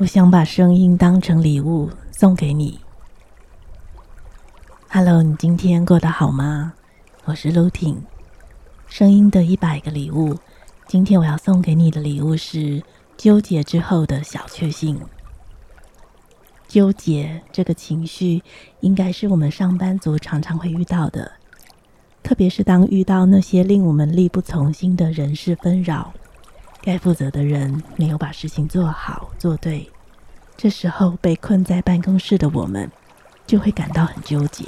我想把声音当成礼物送给你。Hello，你今天过得好吗？我是露婷，声音的一百个礼物。今天我要送给你的礼物是纠结之后的小确幸。纠结这个情绪，应该是我们上班族常常会遇到的，特别是当遇到那些令我们力不从心的人事纷扰。该负责的人没有把事情做好做对，这时候被困在办公室的我们就会感到很纠结。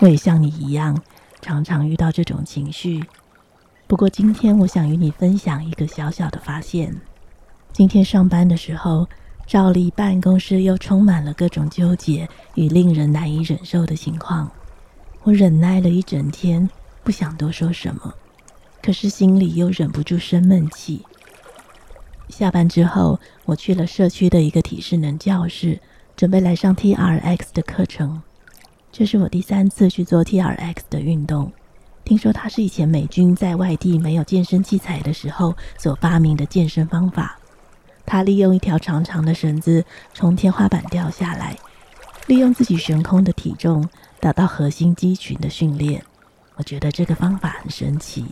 我也像你一样，常常遇到这种情绪。不过今天我想与你分享一个小小的发现。今天上班的时候，照例办公室又充满了各种纠结与令人难以忍受的情况。我忍耐了一整天，不想多说什么。可是心里又忍不住生闷气。下班之后，我去了社区的一个体适能教室，准备来上 TRX 的课程。这是我第三次去做 TRX 的运动。听说它是以前美军在外地没有健身器材的时候所发明的健身方法。他利用一条长长的绳子从天花板掉下来，利用自己悬空的体重达到核心肌群的训练。我觉得这个方法很神奇。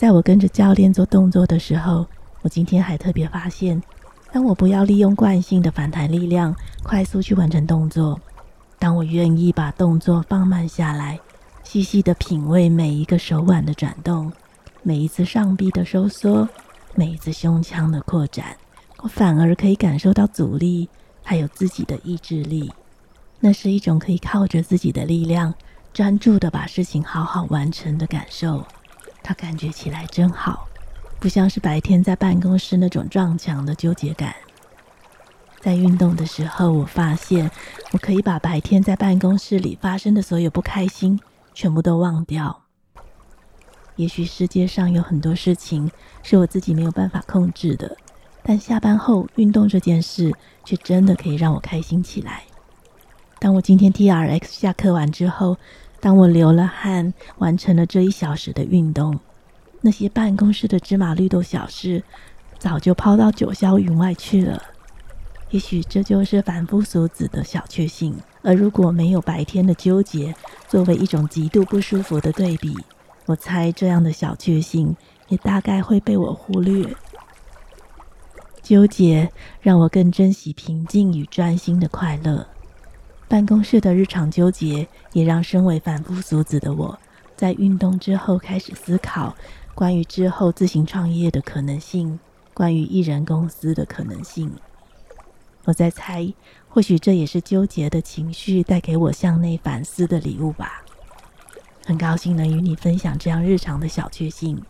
在我跟着教练做动作的时候，我今天还特别发现，当我不要利用惯性的反弹力量快速去完成动作，当我愿意把动作放慢下来，细细的品味每一个手腕的转动，每一次上臂的收缩，每一次胸腔的扩展，我反而可以感受到阻力，还有自己的意志力。那是一种可以靠着自己的力量，专注的把事情好好完成的感受。它感觉起来真好，不像是白天在办公室那种撞墙的纠结感。在运动的时候，我发现我可以把白天在办公室里发生的所有不开心全部都忘掉。也许世界上有很多事情是我自己没有办法控制的，但下班后运动这件事却真的可以让我开心起来。当我今天 TRX 下课完之后，当我流了汗，完成了这一小时的运动，那些办公室的芝麻绿豆小事，早就抛到九霄云外去了。也许这就是凡夫俗子的小确幸。而如果没有白天的纠结作为一种极度不舒服的对比，我猜这样的小确幸也大概会被我忽略。纠结让我更珍惜平静与专心的快乐。办公室的日常纠结，也让身为凡夫俗子的我，在运动之后开始思考关于之后自行创业的可能性，关于一人公司的可能性。我在猜，或许这也是纠结的情绪带给我向内反思的礼物吧。很高兴能与你分享这样日常的小确幸，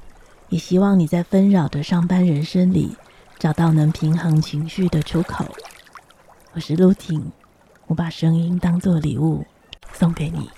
也希望你在纷扰的上班人生里，找到能平衡情绪的出口。我是露婷。我把声音当做礼物送给你。